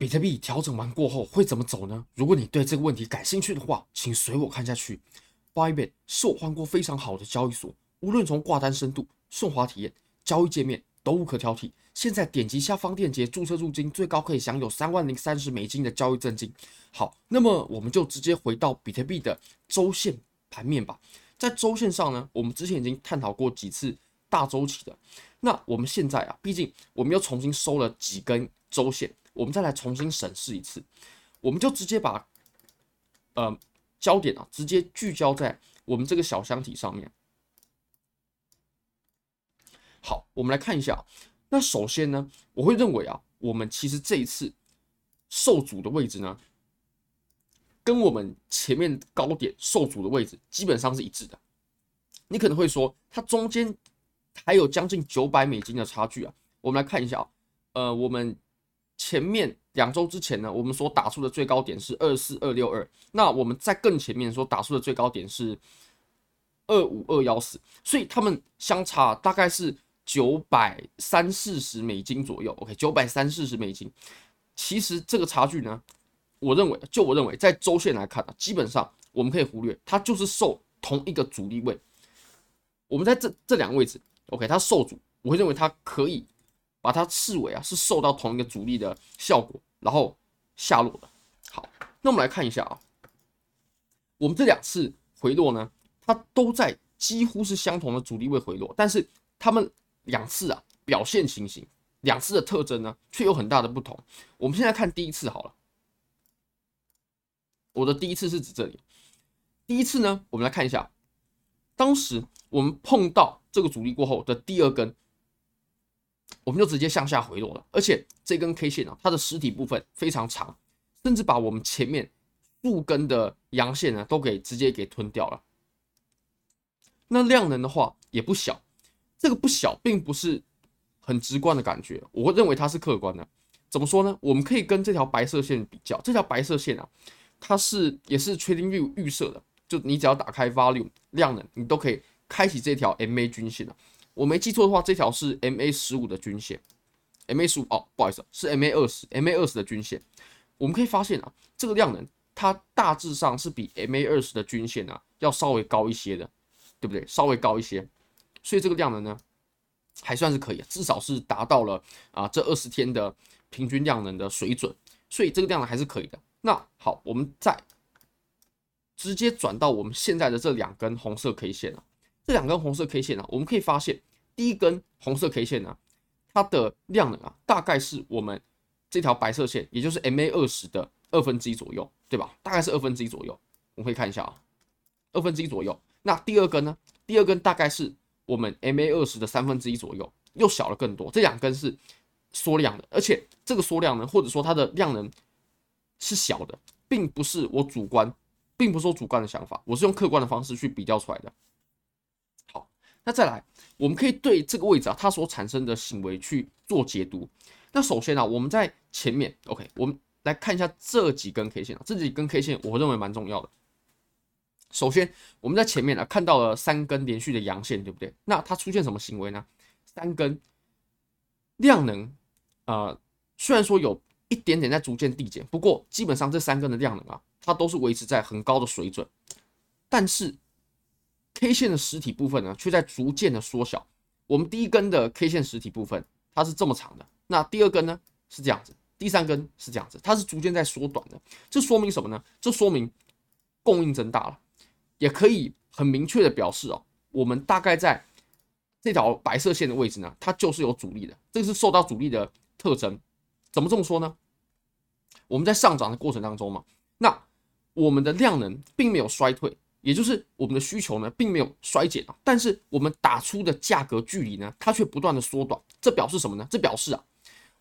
比特币调整完过后会怎么走呢？如果你对这个问题感兴趣的话，请随我看下去。Bybit 是我换过非常好的交易所，无论从挂单深度、顺滑体验、交易界面都无可挑剔。现在点击下方链接注册入金，最高可以享有三万零三十美金的交易赠金。好，那么我们就直接回到比特币的周线盘面吧。在周线上呢，我们之前已经探讨过几次大周期的。那我们现在啊，毕竟我们又重新收了几根周线。我们再来重新审视一次，我们就直接把呃焦点啊，直接聚焦在我们这个小箱体上面。好，我们来看一下。那首先呢，我会认为啊，我们其实这一次受阻的位置呢，跟我们前面高点受阻的位置基本上是一致的。你可能会说，它中间还有将近九百美金的差距啊。我们来看一下啊，呃，我们。前面两周之前呢，我们所打出的最高点是二四二六二，那我们在更前面所打出的最高点是二五二幺四，所以他们相差大概是九百三四十美金左右。OK，九百三四十美金，其实这个差距呢，我认为就我认为在周线来看啊，基本上我们可以忽略，它就是受同一个阻力位。我们在这这两个位置，OK，它受阻，我会认为它可以。把它视为啊是受到同一个阻力的效果，然后下落的。好，那我们来看一下啊，我们这两次回落呢，它都在几乎是相同的阻力位回落，但是它们两次啊表现情形，两次的特征呢却有很大的不同。我们现在看第一次好了，我的第一次是指这里，第一次呢，我们来看一下，当时我们碰到这个阻力过后的第二根。我们就直接向下回落了，而且这根 K 线啊，它的实体部分非常长，甚至把我们前面数根的阳线呢，都给直接给吞掉了。那量能的话也不小，这个不小并不是很直观的感觉，我认为它是客观的。怎么说呢？我们可以跟这条白色线比较，这条白色线啊，它是也是 TradingView 预设的，就你只要打开 Volume 量能，你都可以开启这条 MA 均线的。我没记错的话，这条是 MA 十五的均线，MA 十五哦，不好意思，是 MA 二十，MA 二十的均线。我们可以发现啊，这个量能它大致上是比 MA 二十的均线啊要稍微高一些的，对不对？稍微高一些，所以这个量能呢还算是可以，至少是达到了啊这二十天的平均量能的水准，所以这个量能还是可以的。那好，我们再直接转到我们现在的这两根红色 K 线啊。这两根红色 K 线、啊，我们可以发现，第一根红色 K 线呢、它的量能啊，大概是我们这条白色线，也就是 MA 二十的二分之一左右，对吧？大概是二分之一左右。我们可以看一下啊，二分之一左右。那第二根呢？第二根大概是我们 MA 二十的三分之一左右，又小了更多。这两根是缩量的，而且这个缩量呢，或者说它的量能是小的，并不是我主观，并不是我主观的想法，我是用客观的方式去比较出来的。那再来，我们可以对这个位置啊，它所产生的行为去做解读。那首先啊，我们在前面，OK，我们来看一下这几根 K 线啊，这几根 K 线我认为蛮重要的。首先，我们在前面啊看到了三根连续的阳线，对不对？那它出现什么行为呢？三根量能、呃，虽然说有一点点在逐渐递减，不过基本上这三根的量能啊，它都是维持在很高的水准，但是。K 线的实体部分呢，却在逐渐的缩小。我们第一根的 K 线实体部分，它是这么长的，那第二根呢是这样子，第三根是这样子，它是逐渐在缩短的。这说明什么呢？这说明供应增大了，也可以很明确的表示哦，我们大概在这条白色线的位置呢，它就是有阻力的，这个是受到阻力的特征。怎么这么说呢？我们在上涨的过程当中嘛，那我们的量能并没有衰退。也就是我们的需求呢，并没有衰减啊，但是我们打出的价格距离呢，它却不断的缩短。这表示什么呢？这表示啊，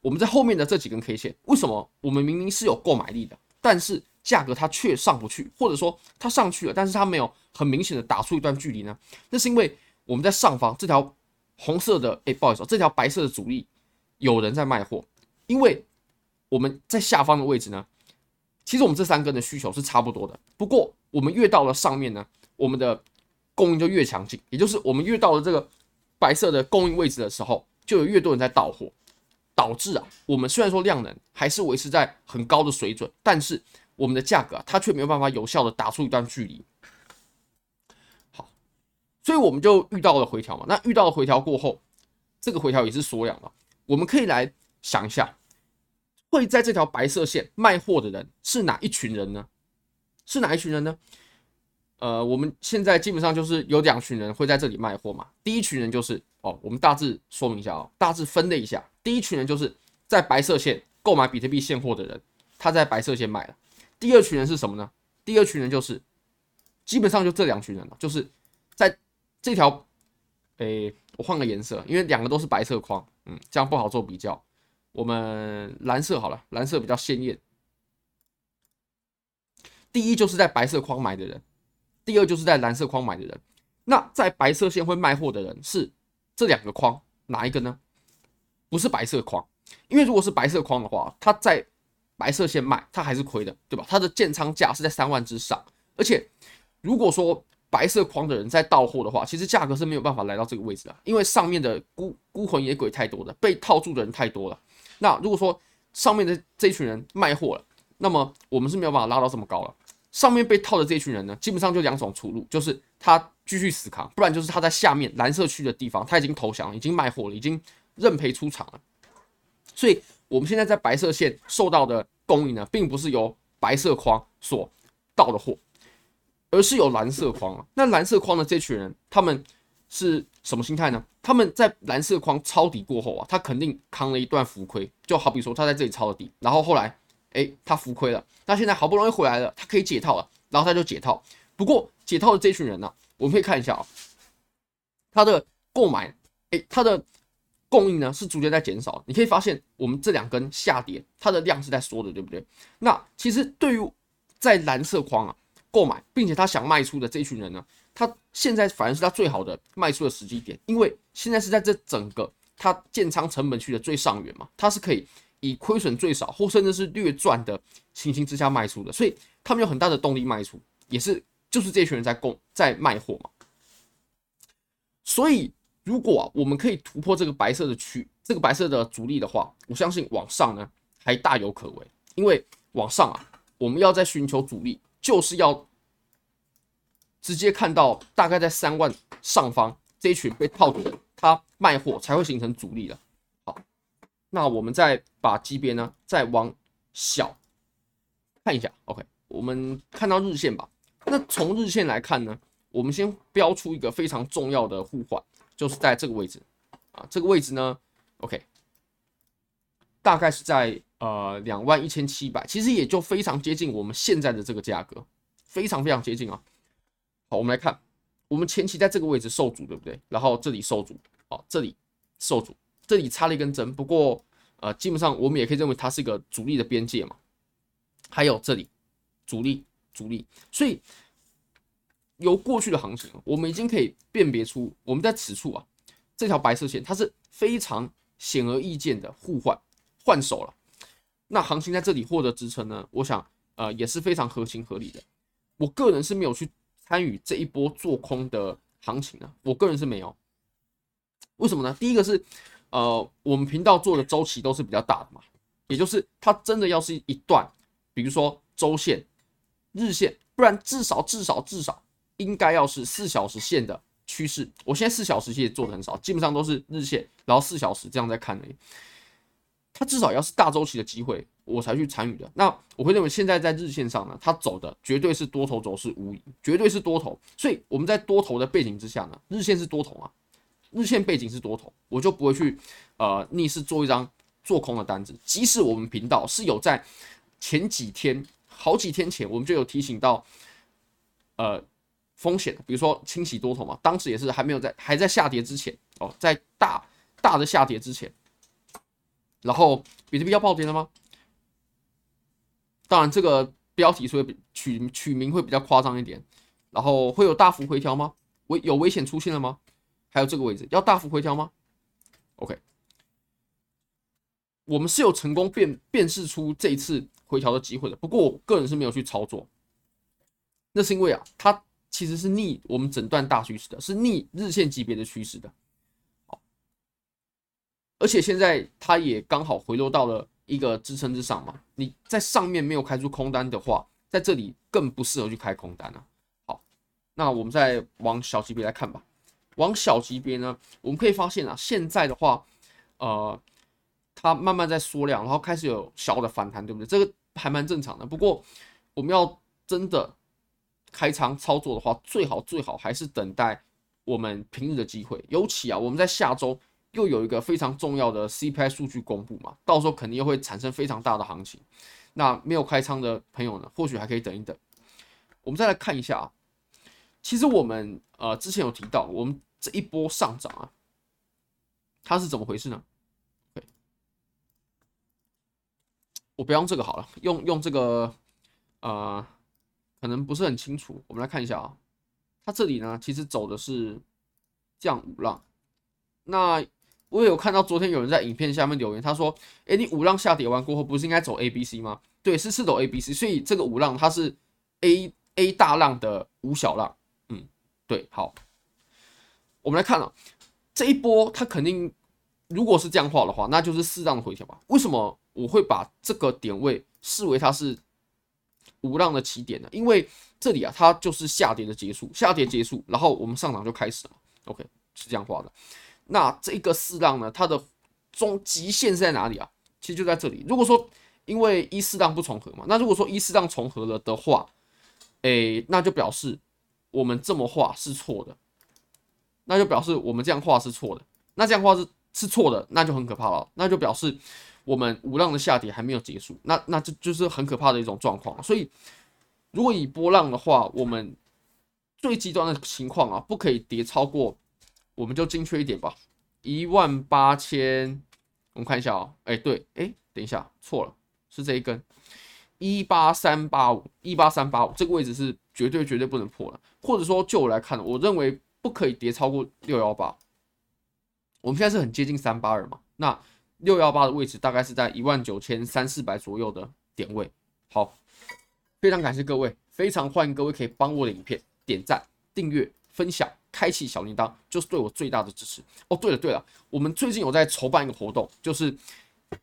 我们在后面的这几根 K 线，为什么我们明明是有购买力的，但是价格它却上不去，或者说它上去了，但是它没有很明显的打出一段距离呢？那是因为我们在上方这条红色的，哎，不好意思，这条白色的阻力有人在卖货，因为我们在下方的位置呢，其实我们这三根的需求是差不多的，不过。我们越到了上面呢，我们的供应就越强劲，也就是我们越到了这个白色的供应位置的时候，就有越多人在倒货。导致啊，我们虽然说量能还是维持在很高的水准，但是我们的价格啊，它却没有办法有效的打出一段距离。好，所以我们就遇到了回调嘛。那遇到了回调过后，这个回调也是缩量了。我们可以来想一下，会在这条白色线卖货的人是哪一群人呢？是哪一群人呢？呃，我们现在基本上就是有两群人会在这里卖货嘛。第一群人就是哦，我们大致说明一下哦，大致分类一下。第一群人就是在白色线购买比特币现货的人，他在白色线买了。第二群人是什么呢？第二群人就是基本上就这两群人了，就是在这条，诶，我换个颜色，因为两个都是白色框，嗯，这样不好做比较。我们蓝色好了，蓝色比较鲜艳。第一就是在白色框买的人。第二就是在蓝色框买的人，那在白色线会卖货的人是这两个框哪一个呢？不是白色框，因为如果是白色框的话，它在白色线卖，它还是亏的，对吧？它的建仓价是在三万之上，而且如果说白色框的人在到货的话，其实价格是没有办法来到这个位置的，因为上面的孤孤魂野鬼太多了，被套住的人太多了。那如果说上面的这群人卖货了，那么我们是没有办法拉到这么高了。上面被套的这群人呢，基本上就两种出路，就是他继续死扛，不然就是他在下面蓝色区的地方，他已经投降了，已经卖货了，已经认赔出场了。所以，我们现在在白色线受到的供应呢，并不是由白色框所到的货，而是有蓝色框啊。那蓝色框的这群人，他们是什么心态呢？他们在蓝色框抄底过后啊，他肯定扛了一段浮亏，就好比说他在这里抄了底，然后后来。哎，他浮亏了，那现在好不容易回来了，他可以解套了，然后他就解套。不过解套的这群人呢、我们可以看一下啊、他的购买，哎，他的供应呢是逐渐在减少。你可以发现，我们这两根下跌，它的量是在缩的，对不对？那其实对于在蓝色框啊购买，并且他想卖出的这群人呢，它现在反而是它最好的卖出的时机点，因为现在是在这整个它建仓成本区的最上缘嘛，它是可以。以亏损最少或甚至是略赚的情形之下卖出的，所以他们有很大的动力卖出，也是就是这群人在供在卖货嘛。所以如果啊我们可以突破这个白色的区，这个白色的阻力的话，我相信往上呢还大有可为，因为往上啊我们要在寻求阻力，就是要直接看到大概在三万上方这一群被套住的，他卖货才会形成阻力的。好那我们再把级别呢，再往小看一下。OK，我们看到日线吧。那从日线来看呢，我们先标出一个非常重要的互换，就是在这个位置啊，这个位置呢，OK，大概是在呃两万一千七百，其实也就非常接近我们现在的这个价格，非常非常接近啊。好，我们来看，我们前期在这个位置受阻，对不对？然后这里受阻，好，这里受阻。这里插了一根针，不过呃，基本上我们也可以认为它是一个阻力的边界嘛。还有这里阻力，阻力，所以由过去的行情，我们已经可以辨别出，我们在此处啊，这条白色线它是非常显而易见的互换换手了。那行情在这里获得支撑呢，我想呃也是非常合情合理的。我个人是没有去参与这一波做空的行情呢，我个人是没有。为什么呢？第一个是。呃，我们频道做的周期都是比较大的嘛，也就是它真的要是一段，比如说周线、日线，不然至少至少至少应该要是四小时线的趋势。我现在四小时其实做的很少，基本上都是日线，然后四小时这样在看而已。它至少要是大周期的机会，我才去参与的。那我会认为现在在日线上呢，它走的绝对是多头走势无疑，绝对是多头。所以我们在多头的背景之下呢，日线是多头啊。日线背景是多头，我就不会去呃逆势做一张做空的单子。即使我们频道是有在前几天、好几天前，我们就有提醒到呃风险，比如说清洗多头嘛，当时也是还没有在还在下跌之前哦，在大大的下跌之前，然后比特币要暴跌了吗？当然，这个标题所以取取名会比较夸张一点，然后会有大幅回调吗？危有危险出现了吗？还有这个位置要大幅回调吗？OK，我们是有成功辨辨识出这一次回调的机会的。不过我个人是没有去操作，那是因为啊，它其实是逆我们整段大趋势的，是逆日线级别的趋势的。而且现在它也刚好回落到了一个支撑之上嘛。你在上面没有开出空单的话，在这里更不适合去开空单了。好，那我们再往小级别来看吧。往小级别呢，我们可以发现啊，现在的话，呃，它慢慢在缩量，然后开始有小的反弹，对不对？这个还蛮正常的。不过，我们要真的开仓操作的话，最好最好还是等待我们平日的机会。尤其啊，我们在下周又有一个非常重要的 CPI 数据公布嘛，到时候肯定又会产生非常大的行情。那没有开仓的朋友呢，或许还可以等一等。我们再来看一下啊，其实我们呃之前有提到，我们。这一波上涨啊，它是怎么回事呢我不用这个好了，用用这个，呃，可能不是很清楚。我们来看一下啊，它这里呢，其实走的是降五浪。那我也有看到昨天有人在影片下面留言，他说：“哎，你五浪下跌完过后，不是应该走 A B C 吗？”对，是是走 A B C，所以这个五浪它是 A A 大浪的五小浪。嗯，对，好。我们来看啊，这一波它肯定如果是这样画的话，那就是适当的回调吧。为什么我会把这个点位视为它是五浪的起点呢？因为这里啊，它就是下跌的结束，下跌结束，然后我们上涨就开始了。OK，是这样画的。那这一个四浪呢，它的中极限是在哪里啊？其实就在这里。如果说因为一四浪不重合嘛，那如果说一四浪重合了的话，诶，那就表示我们这么画是错的。那就表示我们这样画是错的，那这样画是是错的，那就很可怕了。那就表示我们五浪的下跌还没有结束，那那这就是很可怕的一种状况。所以，如果以波浪的话，我们最极端的情况啊，不可以跌超过，我们就精确一点吧，一万八千。我们看一下哦，哎，对，哎，等一下，错了，是这一根一八三八五，一八三八五这个位置是绝对绝对不能破的，或者说就我来看，我认为。不可以跌超过六幺八，我们现在是很接近三八二嘛，那六幺八的位置大概是在一万九千三四百左右的点位。好，非常感谢各位，非常欢迎各位可以帮我的影片点赞、订阅、分享、开启小铃铛，就是对我最大的支持。哦，对了对了，我们最近有在筹办一个活动，就是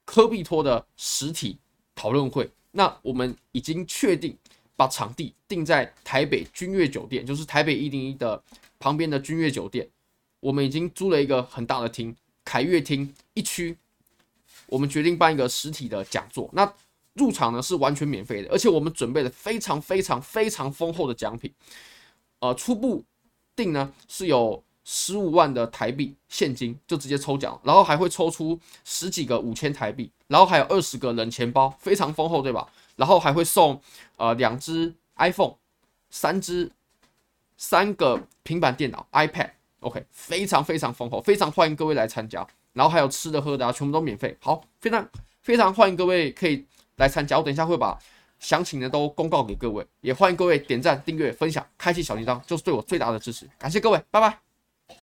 科币托的实体讨论会，那我们已经确定把场地定在台北君悦酒店，就是台北一零一的。旁边的君悦酒店，我们已经租了一个很大的厅，凯悦厅一区。我们决定办一个实体的讲座，那入场呢是完全免费的，而且我们准备了非常非常非常丰厚的奖品。呃，初步定呢是有十五万的台币现金，就直接抽奖，然后还会抽出十几个五千台币，然后还有二十个冷钱包，非常丰厚，对吧？然后还会送呃两只 iPhone，三只。三个平板电脑，iPad，OK，非常非常丰厚，非常欢迎各位来参加。然后还有吃的喝的啊，全部都免费。好，非常非常欢迎各位可以来参加。我等一下会把详情呢都公告给各位，也欢迎各位点赞、订阅、分享、开启小铃铛，就是对我最大的支持。感谢各位，拜拜。